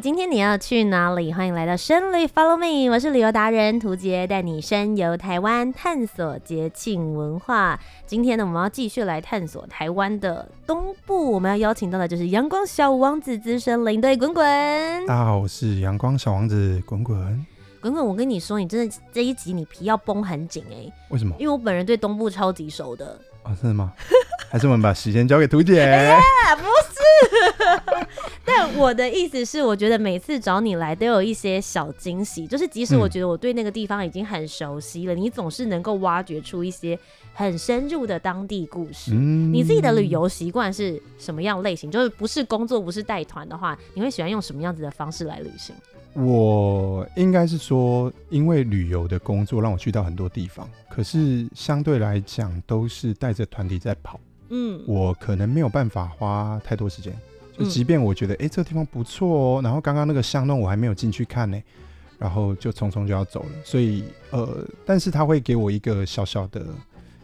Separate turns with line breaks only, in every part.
今天你要去哪里？欢迎来到深旅，Follow me，我是旅游达人涂杰，带你深游台湾，探索节庆文化。今天呢，我们要继续来探索台湾的东部。我们要邀请到的就是阳光小王子资深领队滚滚。
大家好，我是阳光小王子滚滚。
滚滚，我跟你说，你真的这一集你皮要绷很紧哎、欸。
为什么？
因为我本人对东部超级熟的。
啊，真的吗？还是我们把时间交给屠洁？
哎呀，不是。但我的意思是，我觉得每次找你来都有一些小惊喜，就是即使我觉得我对那个地方已经很熟悉了，嗯、你总是能够挖掘出一些很深入的当地故事。嗯、你自己的旅游习惯是什么样类型？就是不是工作，不是带团的话，你会喜欢用什么样子的方式来旅行？
我应该是说，因为旅游的工作让我去到很多地方，可是相对来讲都是带着团体在跑。嗯，我可能没有办法花太多时间。就即便我觉得，哎、欸，这个地方不错哦，然后刚刚那个巷弄我还没有进去看呢，然后就匆匆就要走了。所以，呃，但是他会给我一个小小的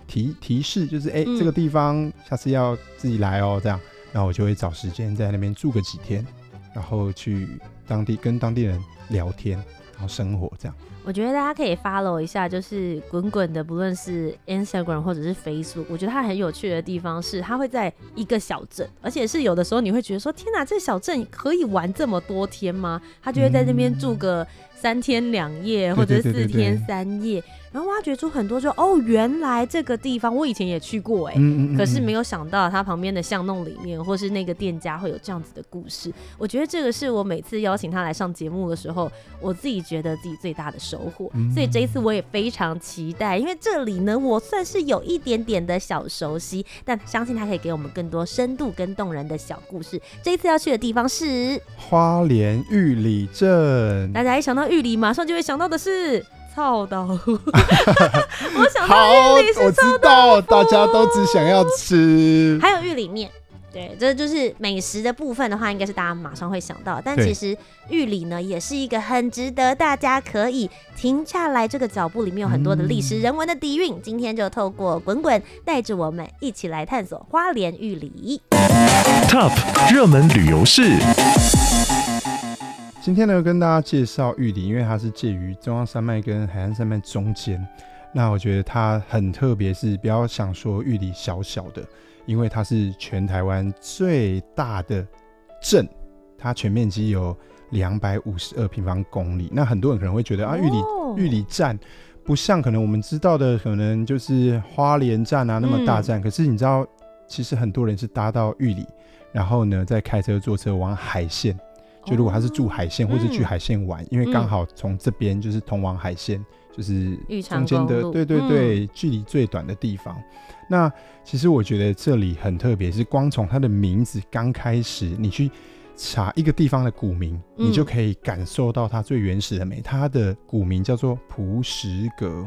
提提示，就是，哎、欸，这个地方下次要自己来哦，这样，然后我就会找时间在那边住个几天，然后去当地跟当地人聊天，然后生活这样。
我觉得大家可以 follow 一下，就是滚滚的，不论是 Instagram 或者是 Facebook。我觉得它很有趣的地方是，它会在一个小镇，而且是有的时候你会觉得说，天哪，这小镇可以玩这么多天吗？他就会在那边住个三天两夜，或者是四天三夜。然后挖掘出很多就，就哦，原来这个地方我以前也去过哎，嗯嗯嗯，可是没有想到它旁边的巷弄里面，或是那个店家会有这样子的故事。我觉得这个是我每次邀请他来上节目的时候，我自己觉得自己最大的收获。所以这一次我也非常期待，因为这里呢，我算是有一点点的小熟悉，但相信他可以给我们更多深度跟动人的小故事。这一次要去的地方是
花莲玉里镇，
大家一想到玉里，马上就会想到的是。臭豆腐，我想到玉里是臭豆腐，
我知道大家都只想要吃，
还有玉里面，对，这就是美食的部分的话，应该是大家马上会想到。但其实玉里呢，也是一个很值得大家可以停下来，这个脚步里面有很多的历史人文的底蕴。嗯、今天就透过滚滚带着我们一起来探索花莲玉里
Top 热门旅游市。
今天呢，跟大家介绍玉里，因为它是介于中央山脉跟海岸山脉中间。那我觉得它很特别，是不要想说玉里小小的，因为它是全台湾最大的镇，它全面积有两百五十二平方公里。那很多人可能会觉得啊，玉里玉里站不像可能我们知道的，可能就是花莲站啊那么大站。嗯、可是你知道，其实很多人是搭到玉里，然后呢再开车坐车往海线。就如果他是住海线或者去海线玩，嗯、因为刚好从这边就是通往海线，嗯、就是中间的，对对对，嗯、距离最短的地方。那其实我觉得这里很特别，是光从它的名字刚开始，你去查一个地方的古名，嗯、你就可以感受到它最原始的美。它的古名叫做璞石阁，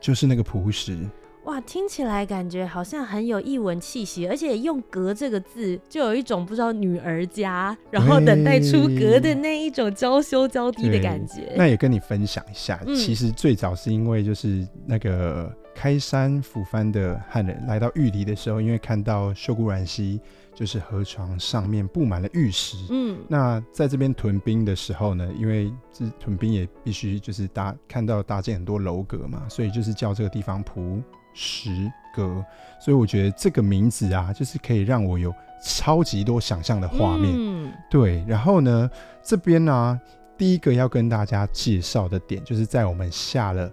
就是那个璞石。
哇，听起来感觉好像很有异文气息，而且用“格”这个字，就有一种不知道女儿家，然后等待出格的那一种娇羞娇滴的感觉。
那也跟你分享一下，嗯、其实最早是因为就是那个开山抚番的汉人来到玉里的时候，因为看到秀姑峦溪就是河床上面布满了玉石，嗯，那在这边屯兵的时候呢，因为这屯兵也必须就是搭看到搭建很多楼阁嘛，所以就是叫这个地方璞石阁，所以我觉得这个名字啊，就是可以让我有超级多想象的画面。嗯，对。然后呢，这边呢、啊，第一个要跟大家介绍的点，就是在我们下了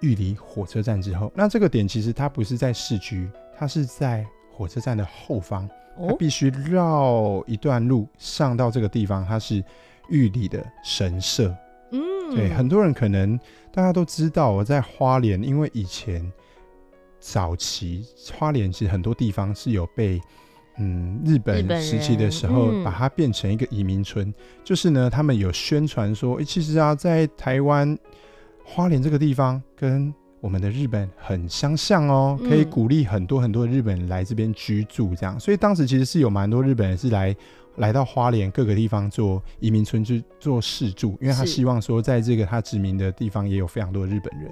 玉里火车站之后，那这个点其实它不是在市区，它是在火车站的后方，它必须绕一段路上到这个地方，它是玉里的神社。嗯，对，很多人可能大家都知道，我在花莲，因为以前。早期花莲其实很多地方是有被嗯日本时期的时候，
嗯、
把它变成一个移民村。就是呢，他们有宣传说，哎、欸，其实啊，在台湾花莲这个地方跟我们的日本很相像哦，可以鼓励很多很多的日本人来这边居住，这样。嗯、所以当时其实是有蛮多日本人是来来到花莲各个地方做移民村去做试住，因为他希望说，在这个他殖民的地方也有非常多的日本人。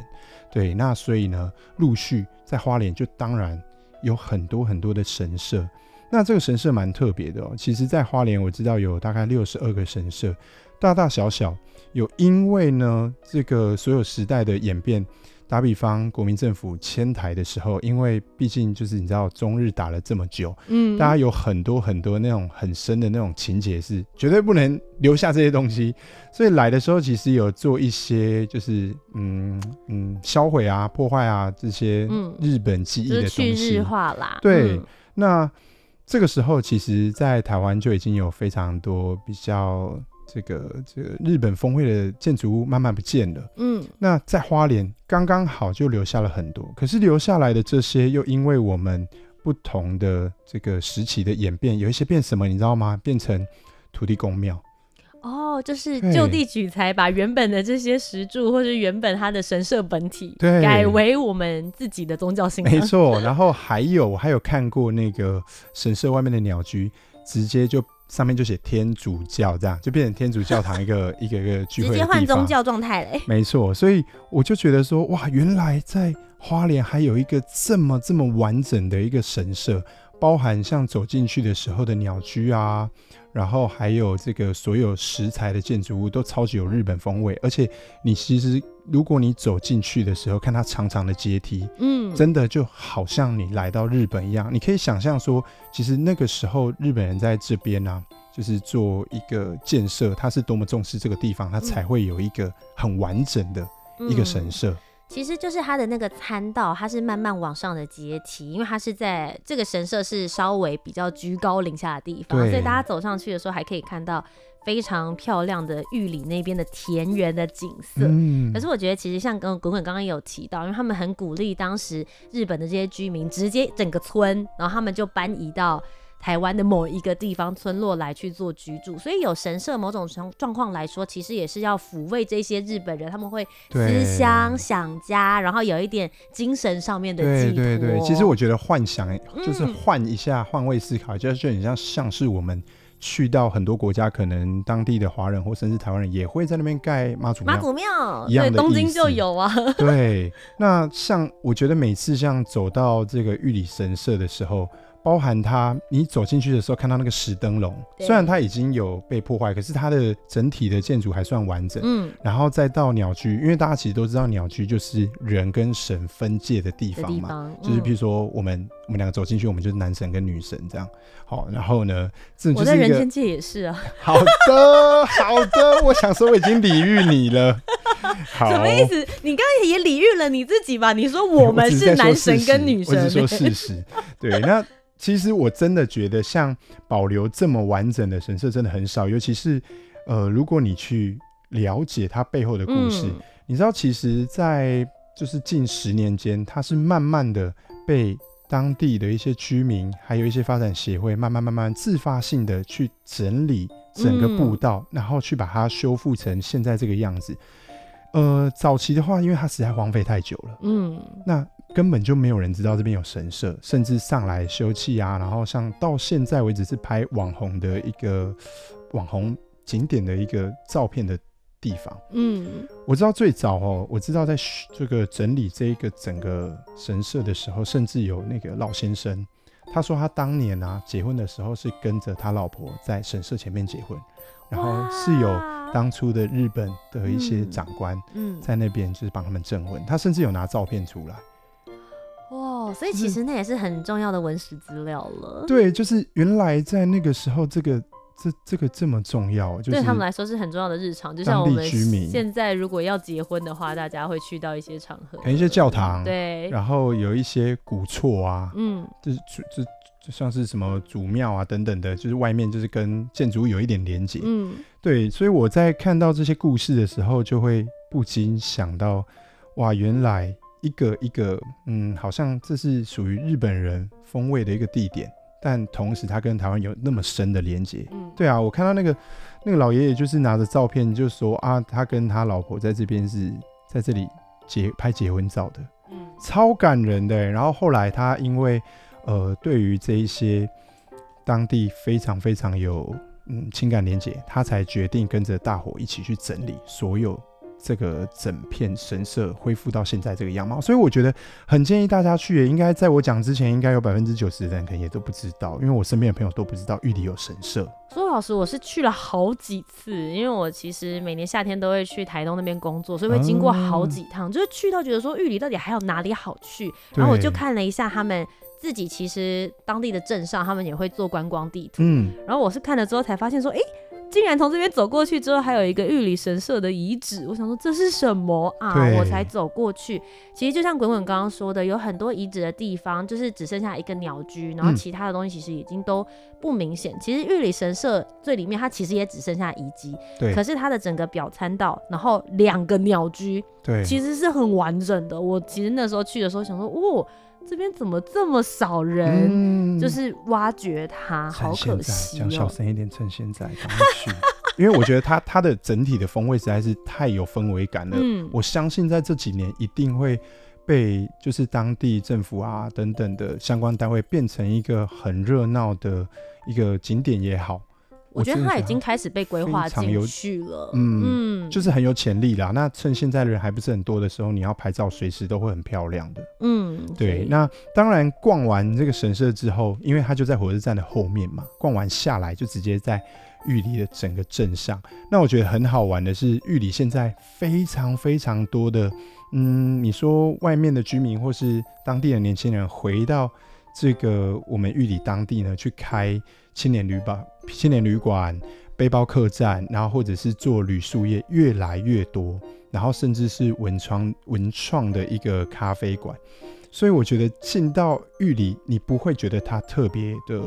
对，那所以呢，陆续在花莲就当然有很多很多的神社。那这个神社蛮特别的哦。其实，在花莲我知道有大概六十二个神社，大大小小。有因为呢，这个所有时代的演变。打比方，国民政府迁台的时候，因为毕竟就是你知道中日打了这么久，嗯，大家有很多很多那种很深的那种情节，是绝对不能留下这些东西。所以来的时候，其实有做一些就是嗯嗯销毁啊、破坏啊这些日本记忆的东西，
嗯就是、去日化啦。
对，嗯、那这个时候，其实，在台湾就已经有非常多比较。这个这个日本峰会的建筑物慢慢不见了，嗯，那在花莲刚刚好就留下了很多，可是留下来的这些又因为我们不同的这个时期的演变，有一些变什么你知道吗？变成土地公庙，
哦，就是就地取材，把原本的这些石柱或者原本它的神社本体，
对，
改为我们自己的宗教信仰，
没错。然后还有我还有看过那个神社外面的鸟居，直接就。上面就写天主教，这样就变成天主教堂一个 一个一个聚会直接换
宗教状态嘞。
没错，所以我就觉得说，哇，原来在花莲还有一个这么这么完整的一个神社，包含像走进去的时候的鸟居啊。然后还有这个所有石材的建筑物都超级有日本风味，而且你其实如果你走进去的时候，看它长长的阶梯，嗯，真的就好像你来到日本一样。你可以想象说，其实那个时候日本人在这边呢、啊，就是做一个建设，他是多么重视这个地方，他才会有一个很完整的一个神社。嗯
其实就是它的那个参道，它是慢慢往上的阶梯，因为它是在这个神社是稍微比较居高临下的地方，所以大家走上去的时候还可以看到非常漂亮的玉里那边的田园的景色。嗯，可是我觉得其实像跟滚滚刚刚也有提到，因为他们很鼓励当时日本的这些居民直接整个村，然后他们就搬移到。台湾的某一个地方村落来去做居住，所以有神社，某种状状况来说，其实也是要抚慰这些日本人，他们会思乡想家，然后有一点精神上面的寄托。
对对对，其实我觉得幻想就是换一下，换、嗯、位思考，就是就很像像是我们去到很多国家，可能当地的华人或甚至台湾人也会在那边盖妈祖庙。
妈祖庙一样的，对，东京就有啊。
对，那像我觉得每次像走到这个玉里神社的时候。包含它，你走进去的时候看到那个石灯笼，虽然它已经有被破坏，可是它的整体的建筑还算完整。嗯，然后再到鸟居，因为大家其实都知道鸟居就是人跟神分界的地方嘛，方嗯、就是比如说我们我们两个走进去，我们就是男神跟女神这样。好，然后呢，这就是，
我在人间界也是啊。
好的，好的，我想说我已经礼遇你了。好，
什么意思？你刚刚也礼遇了你自己吧？你说我们是男神跟女神，
我是说事实。对，那。其实我真的觉得，像保留这么完整的神社真的很少，尤其是，呃，如果你去了解它背后的故事，嗯、你知道，其实，在就是近十年间，它是慢慢的被当地的一些居民，还有一些发展协会，慢慢慢慢自发性的去整理整个步道，嗯、然后去把它修复成现在这个样子。呃，早期的话，因为它实在荒废太久了，嗯，那。根本就没有人知道这边有神社，甚至上来休憩啊，然后像到现在为止是拍网红的一个网红景点的一个照片的地方。嗯，我知道最早哦，我知道在这个整理这一个整个神社的时候，甚至有那个老先生，他说他当年啊结婚的时候是跟着他老婆在神社前面结婚，然后是有当初的日本的一些长官嗯在那边就是帮他们证婚，他甚至有拿照片出来。
哇，所以其实那也是很重要的文史资料了。
对，就是原来在那个时候，这个这这个这么重要，就是
对他们来说是很重要的日常。就像我们现在如果要结婚的话，大家会去到一些场合，
一些教堂，
对，
然后有一些古厝啊，嗯，就是就就像是什么祖庙啊等等的，就是外面就是跟建筑物有一点连接，嗯，对，所以我在看到这些故事的时候，就会不禁想到，哇，原来。一个一个，嗯，好像这是属于日本人风味的一个地点，但同时他跟台湾有那么深的连接。
嗯，
对啊，我看到那个那个老爷爷就是拿着照片就说啊，他跟他老婆在这边是在这里结拍结婚照的，
嗯，
超感人的。然后后来他因为呃对于这一些当地非常非常有嗯情感连接，他才决定跟着大伙一起去整理所有。这个整片神社恢复到现在这个样貌，所以我觉得很建议大家去。也应该在我讲之前，应该有百分之九十的人可能也都不知道，因为我身边的朋友都不知道玉里有神社。
说老实，我是去了好几次，因为我其实每年夏天都会去台东那边工作，所以会经过好几趟，嗯、就是去到觉得说玉里到底还有哪里好去。然后我就看了一下他们自己，其实当地的镇上他们也会做观光地图。嗯，然后我是看了之后才发现说，哎。竟然从这边走过去之后，还有一个玉里神社的遗址。我想说这是什么啊？我才走过去。其实就像滚滚刚刚说的，有很多遗址的地方，就是只剩下一个鸟居，然后其他的东西其实已经都不明显。嗯、其实玉里神社最里面，它其实也只剩下遗迹。对。可是它的整个表参道，然后两个鸟居，对，其实是很完整的。我其实那时候去的时候想说，哦。这边怎么这么少人？嗯、就是挖掘它，好可惜哦。
讲小声一点，趁现在赶快去，因为我觉得它它的整体的风味实在是太有氛围感了。嗯，我相信在这几年一定会被就是当地政府啊等等的相关单位变成一个很热闹的一个景点也好。
我觉得它已经开始被规划进去了，嗯，
嗯，就是很有潜力啦。那趁现在的人还不是很多的时候，你要拍照，随时都会很漂亮的，嗯，对。那当然，逛完这个神社之后，因为它就在火车站的后面嘛，逛完下来就直接在玉里的整个镇上。那我觉得很好玩的是，玉里现在非常非常多的，嗯，你说外面的居民或是当地的年轻人回到这个我们玉里当地呢，去开青年旅馆。青年旅馆、背包客栈，然后或者是做旅宿业越来越多，然后甚至是文创文创的一个咖啡馆，所以我觉得进到玉里，你不会觉得它特别的，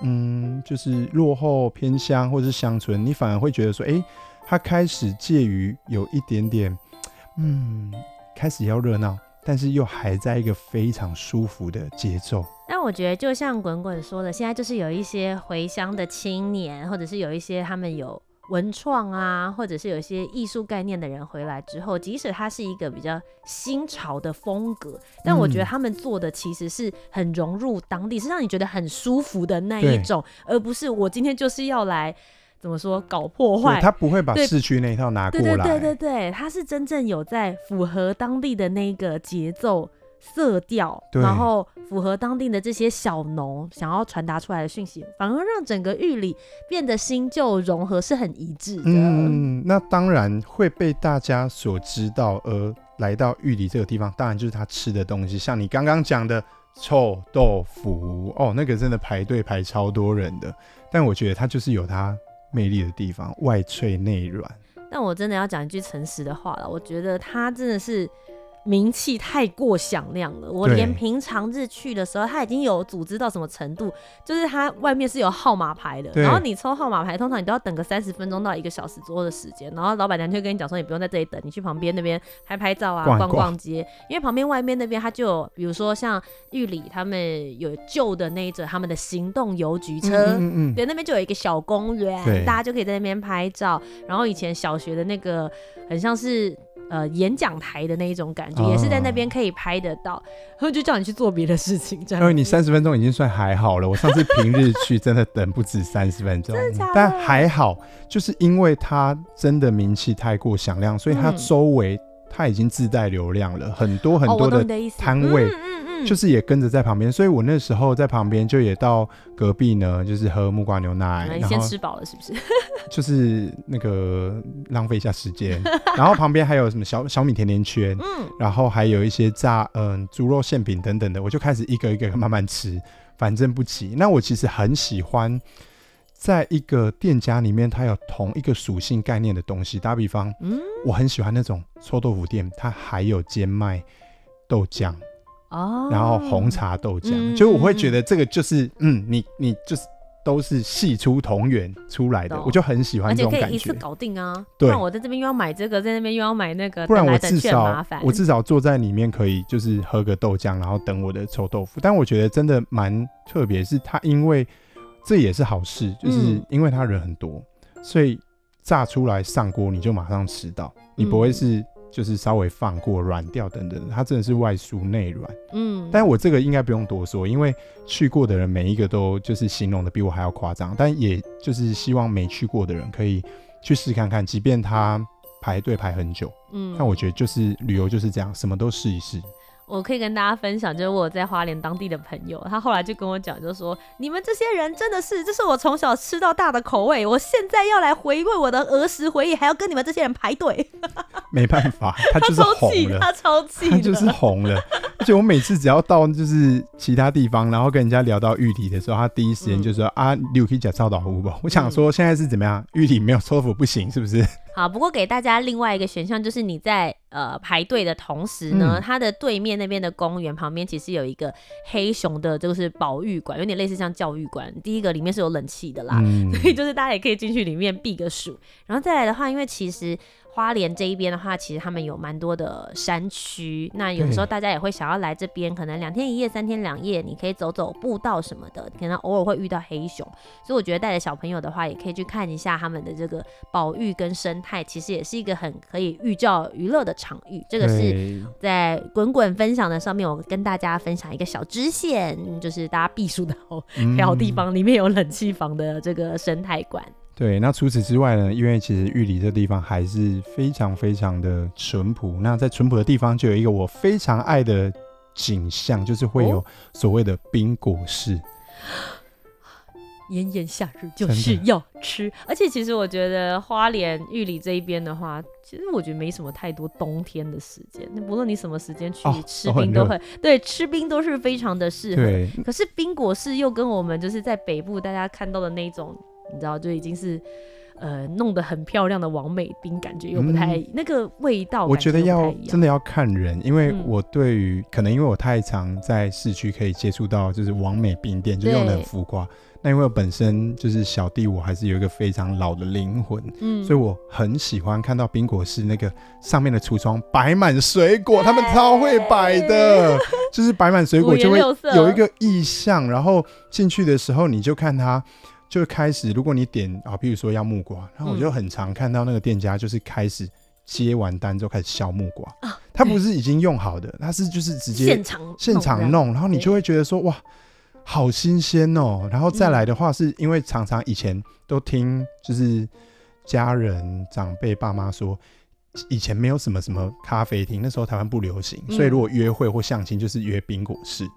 嗯，就是落后偏乡或者是乡村，你反而会觉得说，哎、它开始介于有一点点，嗯，开始要热闹。但是又还在一个非常舒服的节奏。
但我觉得，就像滚滚说的，现在就是有一些回乡的青年，或者是有一些他们有文创啊，或者是有一些艺术概念的人回来之后，即使他是一个比较新潮的风格，但我觉得他们做的其实是很融入当地，是让你觉得很舒服的那一种，而不是我今天就是要来。怎么说搞破坏？
他不会把市区那一套拿过来。
对对对对对，他是真正有在符合当地的那个节奏、色调，然后符合当地的这些小农想要传达出来的讯息，反而让整个玉里变得新旧融合是很一致的。
嗯，那当然会被大家所知道，而来到玉里这个地方，当然就是他吃的东西，像你刚刚讲的臭豆腐哦，那个真的排队排超多人的，但我觉得它就是有它。魅力的地方，外脆内软。
但我真的要讲一句诚实的话了，我觉得他真的是。名气太过响亮了，我连平常日去的时候，他已经有组织到什么程度？就是他外面是有号码牌的，然后你抽号码牌，通常你都要等个三十分钟到一个小时左右的时间，然后老板娘就跟你讲说，你不用在这里等，你去旁边那边拍拍照啊，逛逛，逛逛街，因为旁边外面那边他就有，比如说像玉里他们有旧的那一种他们的行动邮局车，嗯嗯嗯，对，那边就有一个小公园，大家就可以在那边拍照，然后以前小学的那个很像是。呃，演讲台的那一种感觉，也是在那边可以拍得到，然后就叫你去做别的事情，这样。因为
你三十分钟已经算还好了，我上次平日去真的等不止三十分钟，但还好，就是因为它真的名气太过响亮，所以它周围它已经自带流量了，很多很多的摊位。就是也跟着在旁边，所以我那时候在旁边就也到隔壁呢，就是喝木瓜牛奶。
你先吃饱了是不是？
就是那个浪费一下时间，然后旁边还有什么小小米甜甜圈，嗯，然后还有一些炸嗯猪肉馅饼等等的，我就开始一个一个慢慢吃，反正不急。那我其实很喜欢在一个店家里面，它有同一个属性概念的东西。打比方，嗯，我很喜欢那种臭豆腐店，它还有兼卖豆浆。哦，然后红茶豆浆，嗯、就我会觉得这个就是，嗯，你你就是都是系出同源出来的，
懂
我就很喜
欢
这种感
可以一次
觉。
搞定啊！
对
不然我在这边又要买这个，在那边又要买那个，
不然我至少。我至少坐在里面可以就是喝个豆浆，然后等我的臭豆腐。但我觉得真的蛮特别，是它因为这也是好事，就是
嗯
因为他人很多，所以炸出来上锅你就马上吃到，你不会是就是稍微放过软掉等等，它真的是外酥内软。
嗯，
但我这个应该不用多说，因为去过的人每一个都就是形容的比我还要夸张。但也就是希望没去过的人可以去试看看，即便他排队排很久，
嗯
但我觉得就是旅游就是这样，什么都试一试。
我可以跟大家分享，就是我在花莲当地的朋友，他后来就跟我讲，就说你们这些人真的是，这是我从小吃到大的口味，我现在要来回味我的儿时回忆，还要跟你们这些人排队。
没办法，他
他
就是红了，
他超气，
他就是红了。而且我每次只要到就是其他地方，然后跟人家聊到玉里的时候，他第一时间就说、啊，你有可以讲臭豆腐不？我想说现在是怎么样？玉里没有臭豆腐不行，是不是？
好，不过给大家另外一个选项，就是你在呃排队的同时呢，
嗯
它的对面那边的公园旁边其实有一个黑熊的，就是保育馆，有点类似像教育馆。第一个里面是有冷气的啦，
嗯，
所以就是大家也可以进去里面避个暑。然后再来的话，因为其实花莲这一边的话，其实他们有蛮多的山区，那有的时候大家也会想要来这边，可能两天一夜、三天两夜，你可以走走步道什么的，可能偶尔会遇到黑熊，所以我觉得带着小朋友的话，也可以去看一下他们的这个保育跟生态，其实也是一个很可以寓教于乐的场域。这个是在滚滚分享的上面，我跟大家分享一个小支线，就是大家避暑的好 好地
嗯
方，里面有冷气房的这个生态馆。
对，那除此之外呢？因为其实玉里这地方还是非常非常的淳朴。那在淳朴的地方，就有一个我非常爱的景象，就是会有所谓的冰果室。
炎炎夏日就是要吃，而且其实我觉得花莲玉里这一边的话，其实我觉得没什么太多冬天的时间。那不论你什么时间去
哦
吃冰都会，对，吃冰都是非常的适合。可是冰果室又跟我们就是在北部大家看到的那种，你知道，就已经是呃弄得很漂亮的王美冰，感觉又不太、那个味道
我觉得要真的要看人，因为
嗯
我对于、可能因为我太常在市区可以接触到就是王美冰店，就用的很浮夸。那因为我本身就是小弟，我还是有一个非常老的灵魂，
嗯
所以我很喜欢看到冰果室那个上面的橱窗摆满水果，他们超会摆的，就是摆满水果就
会
有一个意象，然后进去的时候你就看它。就开始，如果你点啊，比如说要木瓜，然后我就很常看到那个店家就是开始接完单之后开始削木瓜，
啊。
他不是已经用好的，他是就是直接现场
现场
弄，然后你就会觉得说哇，好新鲜哦。然后再来的话，是因为常常以前都听就是家人长辈爸妈说，以前没有什么什么咖啡厅，那时候台湾不流行，
嗯
所以如果约会或相亲就是约冰果室，
啊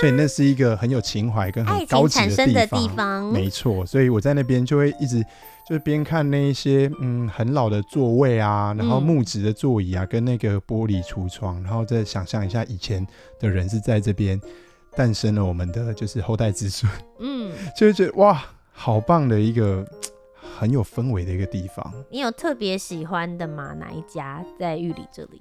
所以那是一个很有情怀跟很高
级的
地
地方，
没错，所以我在那边就会一直就是边看那一些嗯很老的座位啊，然后
嗯。
木质的座椅啊，跟那个玻璃橱窗，然后再想象一下以前的人是在这边诞生了我们的就是后代子孙，
嗯，
就会觉得哇，好棒的一个 很有氛围的一个地方。
你有特别喜欢的吗？哪一家？在玉里这里？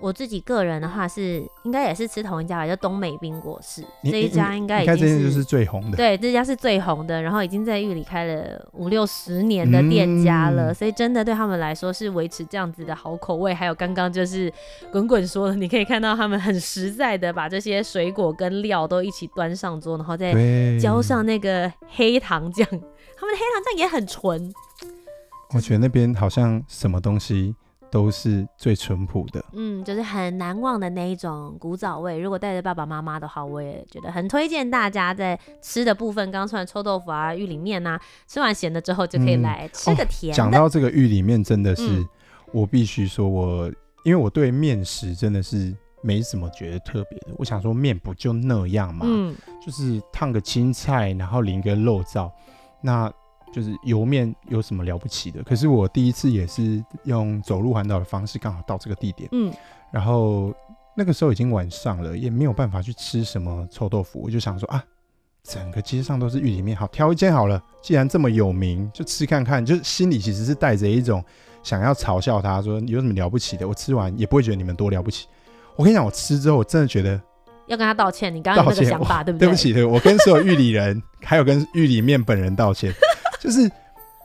我自己个人的话是，应该也是吃同一家吧，叫东美冰果室
你
这一家应该已经是
就是最红的，
对，这家是最红的，然后已经在玉里开了五六十年的店家了，
嗯
所以真的对他们来说是维持这样子的好口味。还有刚刚就是滚滚说的，你可以看到他们很实在的把这些水果跟料都一起端上桌，然后再，浇上那个黑糖酱，他们的黑糖酱也很纯。
我觉得那边好像什么东西都是最淳朴的。
嗯，就是很难忘的那一种古早味。如果带着爸爸妈妈的话，我也觉得很推荐大家在吃的部分，刚刚吃完臭豆腐啊、玉里面啊，吃完咸的之后就可以
嗯
来吃个甜的。
讲到这个玉里面，真的是、
嗯
我必须说我，因为我对面食真的是没什么觉得特别的。我想说面不就那样嘛，
嗯，
就是烫个青菜，然后淋个肉燥，那就是油面有什么了不起的？可是我第一次也是用走路环岛的方式，刚好到这个地点，
嗯，
然后那个时候已经晚上了，也没有办法去吃什么臭豆腐，我就想说啊。整个街上都是玉里面，好挑一间好了。既然这么有名，就吃看看。就是心里其实是带着一种想要嘲笑他，说有什么了不起的？我吃完也不会觉得你们多了不起。我跟你讲，我吃之后，我真的觉得
要跟他道歉。你刚刚有那个想法，对不对？
对不起，对，我跟所有玉里人，还有跟玉里面本人道歉。就是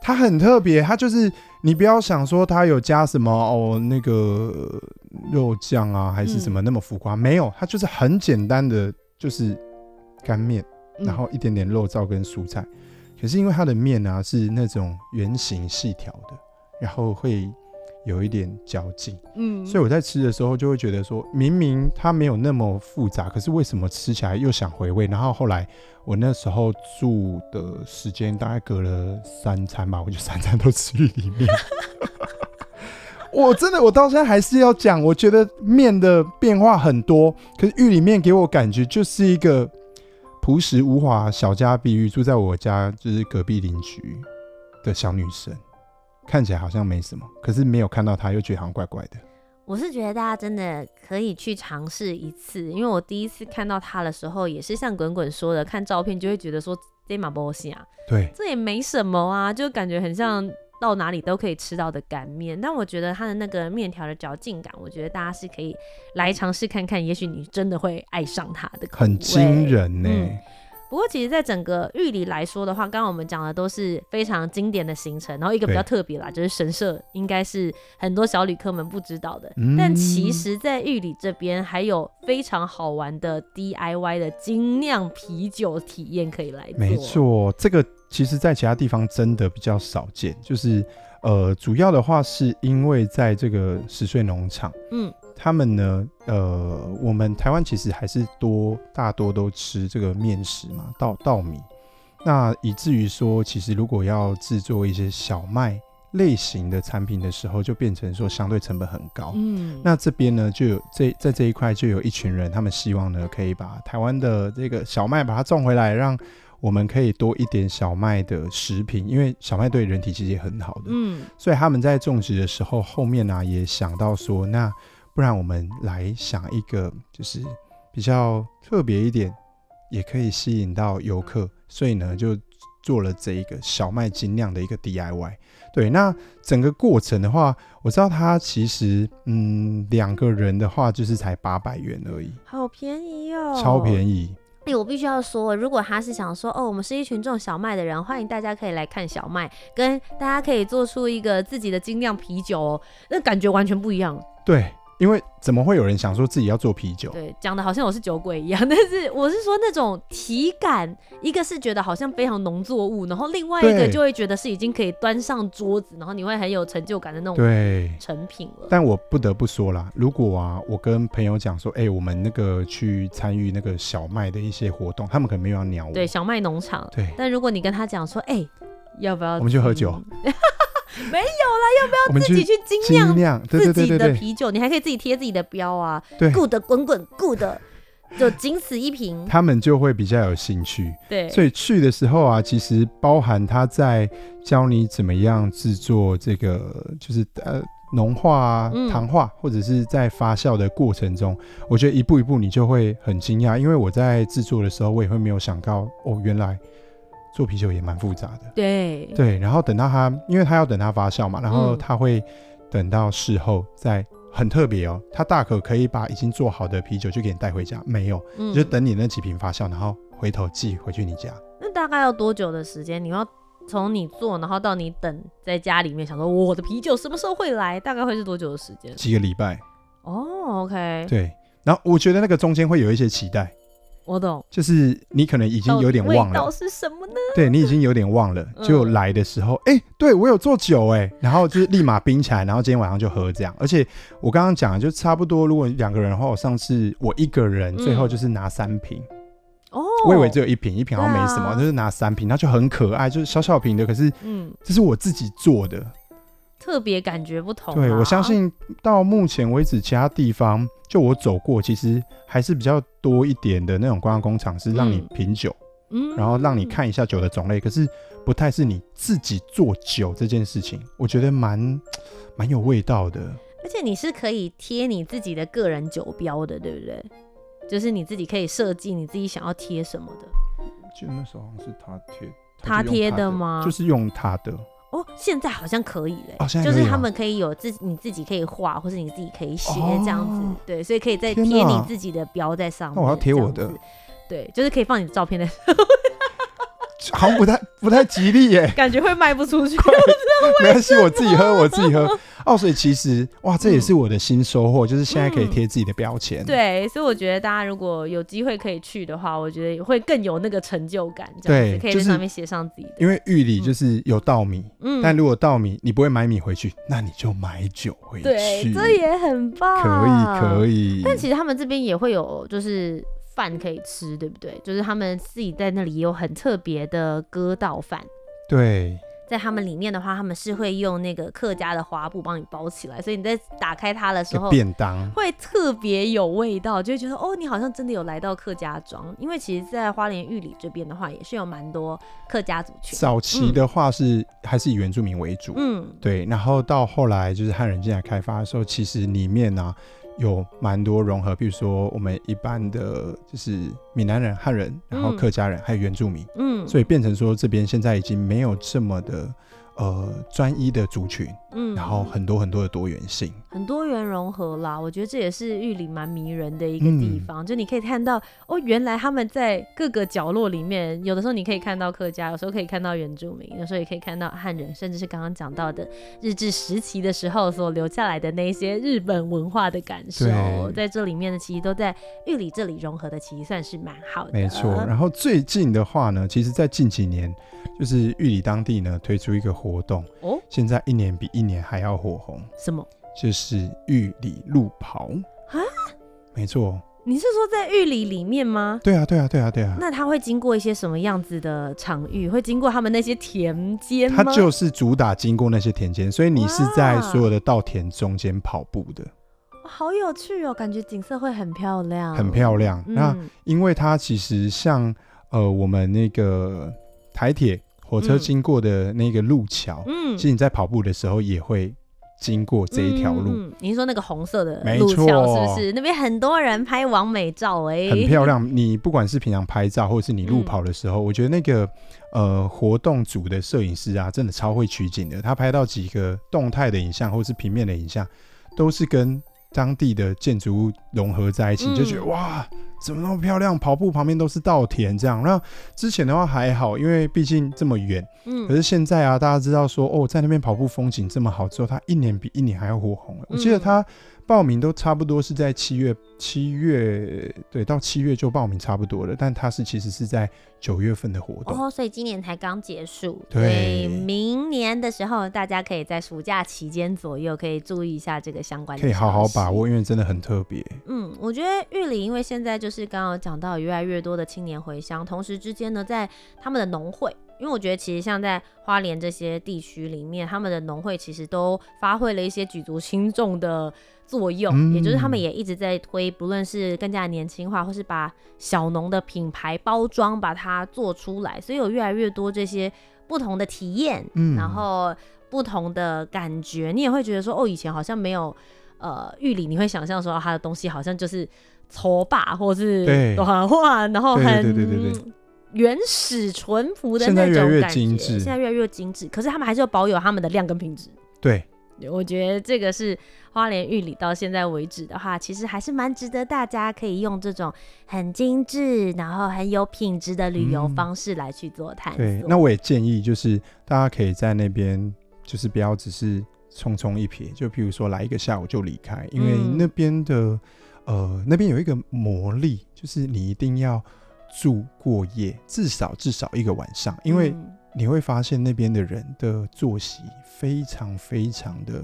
它很特别，它就是你不要想说它有加什么哦，那个肉酱啊，还是什么那么浮夸，嗯、没有，它就是很简单的，就是干面，然后一点点肉燥跟蔬菜。嗯、可是因为它的面啊是那种圆形细条的，然后会。有一点嚼劲，嗯，所以我在吃的时候就会觉得说，明明它没有那么复杂，可是为什么吃起来又想回味？然后后来我那时候住的时间大概隔了三餐吧，我就三餐都吃玉里面。我真的，我到现在还是要讲，我觉得面的变化很多，可是玉里面给我感觉就是一个朴实无华、小家碧玉，住在我家就是隔壁邻居的小女生。看起来好像没什么，可是没有看到它，又觉得好像怪怪的。
我是觉得大家真的可以去尝试一次，因为我第一次看到它的时候，也是像滚滚说的，看照片就会觉得说这马波西啊，
对，
这也没什么啊，就感觉很像到哪里都可以吃到的干面。但我觉得它的那个面条的嚼劲感，我觉得大家是可以来尝试看看，也许你真的会爱上它的口味，
很惊人呢、欸。嗯
不过，其实，在整个玉里来说的话，刚刚我们讲的都是非常经典的行程。然后一个比较特别啦，就是神社，应该是很多小旅客们不知道的。嗯、但其实，在玉里这边还有非常好玩的 DIY 的精酿啤酒体验可以来做。
没错，这个其实在其他地方真的比较少见。就是呃，主要的话是因为在这个十岁农场，嗯。他们呢？呃，我们台湾其实还是多大多都吃这个面食嘛，稻稻米。那以至于说，其实如果要制作一些小麦类型的产品的时候，就变成说相对成本很高。嗯，那这边呢，就有这在这一块就有一群人，他们希望呢，可以把台湾的这个小麦把它种回来，让我们可以多一点小麦的食品，因为小麦对人体其实也很好的。嗯，所以他们在种植的时候，后面呢、啊、也想到说，那。不然我们来想一个，就是比较特别一点，也可以吸引到游客，所以呢就做了这一个小麦精酿的一个 DIY。对，那整个过程的话，我知道它其实嗯两个人的话就是才八百元而已，
好便宜哦，
超便宜。
哎、欸，我必须要说，如果他是想说哦，我们是一群种小麦的人，欢迎大家可以来看小麦，跟大家可以做出一个自己的精酿啤酒哦，那感觉完全不一样。
对。因为怎么会有人想说自己要做啤酒？
对，讲的好像我是酒鬼一样，但是我是说那种体感，一个是觉得好像非常农作物，然后另外一个就会觉得是已经可以端上桌子，然后你会很有成就感的那种对成品了。
但我不得不说啦，如果啊，我跟朋友讲说，哎、欸，我们那个去参与那个小麦的一些活动，他们可能没有要鸟我。
对，小麦农场。
对。
但如果你跟他讲说，哎、欸，要不要？
我们去喝酒。
没有啦，要不要自己去精酿自己的啤酒？你还可以自己贴自己的标啊。
对
，good 滚滚 good，就仅此一瓶。
他们就会比较有兴趣。
对，
所以去的时候啊，其实包含他在教你怎么样制作这个，就是呃浓化啊、糖化，或者是在发酵的过程中，我觉得一步一步你就会很惊讶。因为我在制作的时候，我也会没有想到哦，原来。做啤酒也蛮复杂的，
对
对，然后等到它，因为它要等它发酵嘛，然后它会等到事后再很特别哦，他大可可以把已经做好的啤酒就给你带回家，没有，嗯、就等你那几瓶发酵，然后回头寄回去你家。
那大概要多久的时间？你要从你做，然后到你等在家里面，想说我的啤酒什么时候会来？大概会是多久的时间？
几个礼拜。
哦，OK。
对，然后我觉得那个中间会有一些期待。
我懂，
就是你可能已经有点忘了，
是什么呢？
对，你已经有点忘了，就来的时候，哎、嗯欸，对我有做酒哎，然后就是立马冰起来，然后今天晚上就喝这样。而且我刚刚讲的就差不多，如果两个人的话，我上次我一个人最后就是拿三瓶，哦、嗯，我以为只有一瓶，一瓶好像没什么，啊、就是拿三瓶，那就很可爱，就是小小瓶的，可是嗯，这是我自己做的。
特别感觉不同。
对，我相信到目前为止，其他地方就我走过，其实还是比较多一点的那种观光工厂，是让你品酒，嗯，然后让你看一下酒的种类，可是不太是你自己做酒这件事情，我觉得蛮蛮有味道的。
而且你是可以贴你自己的个人酒标的，对不对？就是你自己可以设计你自己想要贴什么的。
就那时候好像是他贴，
他贴的吗？
就是用他的。
哦，现在好像可以嘞，
哦，
就是他们可以有自你自己可以画，或是你自己可以写这样子，
哦、
对，所以可以再贴你自己的标在上面。
那我要贴我的，
对，就是可以放你的照片的。
好像不太不太吉利耶，
感觉会卖不出去。
没关系，我自己喝，我自己喝。哦，所以其实哇，这也是我的新收获，嗯、就是现在可以贴自己的标签、嗯。
对，所以我觉得大家如果有机会可以去的话，我觉得会更有那个成就感。
对，
可以在上面写上自己的。
因为玉里就是有稻米，
嗯，
但如果稻米你不会买米回去，那你就买酒回去。
对，这也很棒。
可以，可以。
但其实他们这边也会有，就是。饭可以吃，对不对？就是他们自己在那里也有很特别的割稻饭。
对，
在他们里面的话，他们是会用那个客家的花布帮你包起来，所以你在打开它的时候，
便当
会特别有味道，就会觉得哦，你好像真的有来到客家庄。因为其实，在花莲玉里这边的话，也是有蛮多客家族群。
早期的话是、嗯、还是以原住民为主，
嗯，
对。然后到后来就是汉人进来开发的时候，其实里面呢、啊。有蛮多融合，比如说我们一般的就是闽南人、汉人，然后客家人，嗯、还有原住民，
嗯，
所以变成说这边现在已经没有这么的。呃，专一的族群，嗯，然后很多很多的多元性，
很多元融合啦。我觉得这也是玉里蛮迷人的一个地方，嗯、就你可以看到哦，原来他们在各个角落里面，有的时候你可以看到客家，有时候可以看到原住民，有时候也可以看到汉人，甚至是刚刚讲到的日治时期的时候所留下来的那些日本文化的感受，在这里面呢，其实都在玉里这里融合的，其实算是蛮好的。
没错。然后最近的话呢，其实在近几年，就是玉里当地呢推出一个。活动哦，现在一年比一年还要火红。
什么？
就是玉里路跑啊？没错。
你是说在玉里里面吗？
对啊，对啊，对啊，对啊。
那他会经过一些什么样子的场域？会经过他们那些田间吗？
他就是主打经过那些田间，所以你是在所有的稻田中间跑步的。
好有趣哦，感觉景色会很漂亮，
很漂亮。嗯、那因为它其实像呃，我们那个台铁。火车经过的那个路桥，嗯，其实你在跑步的时候也会经过这一条路。
嗯，您说那个红色的路桥是不是？那边很多人拍网美照哎，
很漂亮。你不管是平常拍照，或者是你路跑的时候，我觉得那个呃活动组的摄影师啊，真的超会取景的。他拍到几个动态的影像，或是平面的影像，都是跟当地的建筑物融合在一起，就觉得哇。怎么那么漂亮？跑步旁边都是稻田，这样。那之前的话还好，因为毕竟这么远。嗯。可是现在啊，大家知道说，哦，在那边跑步风景这么好之后，它一年比一年还要火红。我记得它。报名都差不多是在七月，七月对，到七月就报名差不多了。但它是其实是在九月份的活动
哦，所以今年才刚结束。
对，
明年的时候，大家可以在暑假期间左右可以注意一下这个相关的，
可以好好把握，因为真的很特别。
嗯，我觉得玉里，因为现在就是刚刚讲到越来越多的青年回乡，同时之间呢，在他们的农会。因为我觉得，其实像在花莲这些地区里面，他们的农会其实都发挥了一些举足轻重的作用，嗯、也就是他们也一直在推，不论是更加年轻化，或是把小农的品牌包装把它做出来，所以有越来越多这些不同的体验，嗯、然后不同的感觉，你也会觉得说，哦，以前好像没有呃玉里，你会想象说它的东西好像就是粗霸或是短话，然后很。对对对对对原始淳朴的那种感觉，现在越来越精致。可是他们还是要保有他们的量跟品质。
对，
我觉得这个是花莲玉里到现在为止的话，其实还是蛮值得大家可以用这种很精致，然后很有品质的旅游方式来去做探索。
对，那我也建议就是大家可以在那边，就是不要只是匆匆一瞥，就譬如说来一个下午就离开，因为那边的、嗯、呃那边有一个魔力，就是你一定要。住过夜，至少至少一个晚上，因为你会发现那边的人的作息非常非常的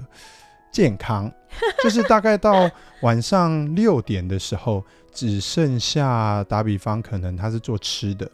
健康，就是大概到晚上 六点的时候，只剩下打比方，可能他是做吃的，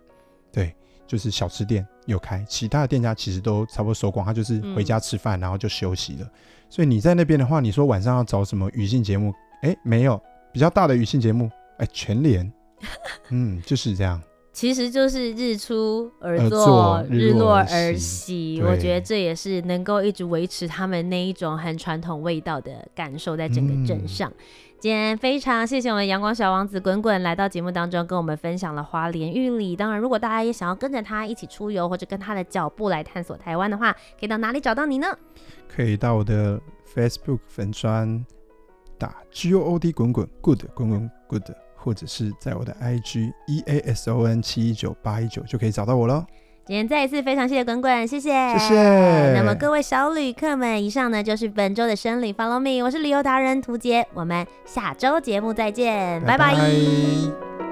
对，就是小吃店有开，其他的店家其实都差不多收光，他就是回家吃饭，然后就休息了。所以你在那边的话，你说晚上要找什么娱性节目？哎，没有，比较大的语性节目，哎，全联。嗯，就是这样。
其实就是日出而
而
作，日落
而
而
息
我觉得这也是能够一直维持他们那一种很传统味道的感受，在整个镇上。
嗯
今天非常谢谢我们阳光小王子滚滚来到节目当中，跟我们分享了花莲玉里。当然，如果大家也想要跟着他一起出游，或者跟他的脚步来探索台湾的话，可以到哪里找到你呢？
可以到我的 Facebook 粉专打 G O O D 滚滚 Good 滚滚 Good，或者是在我的 IG E A S O N 七一九八一九就可以找到我了。
今天再一次非常谢谢滚滚，谢谢，
谢谢
那么各位小旅客们，以上呢就是本周的生理 Follow Me，我是旅游达人涂杰，我们下周节目再见，拜拜。
拜拜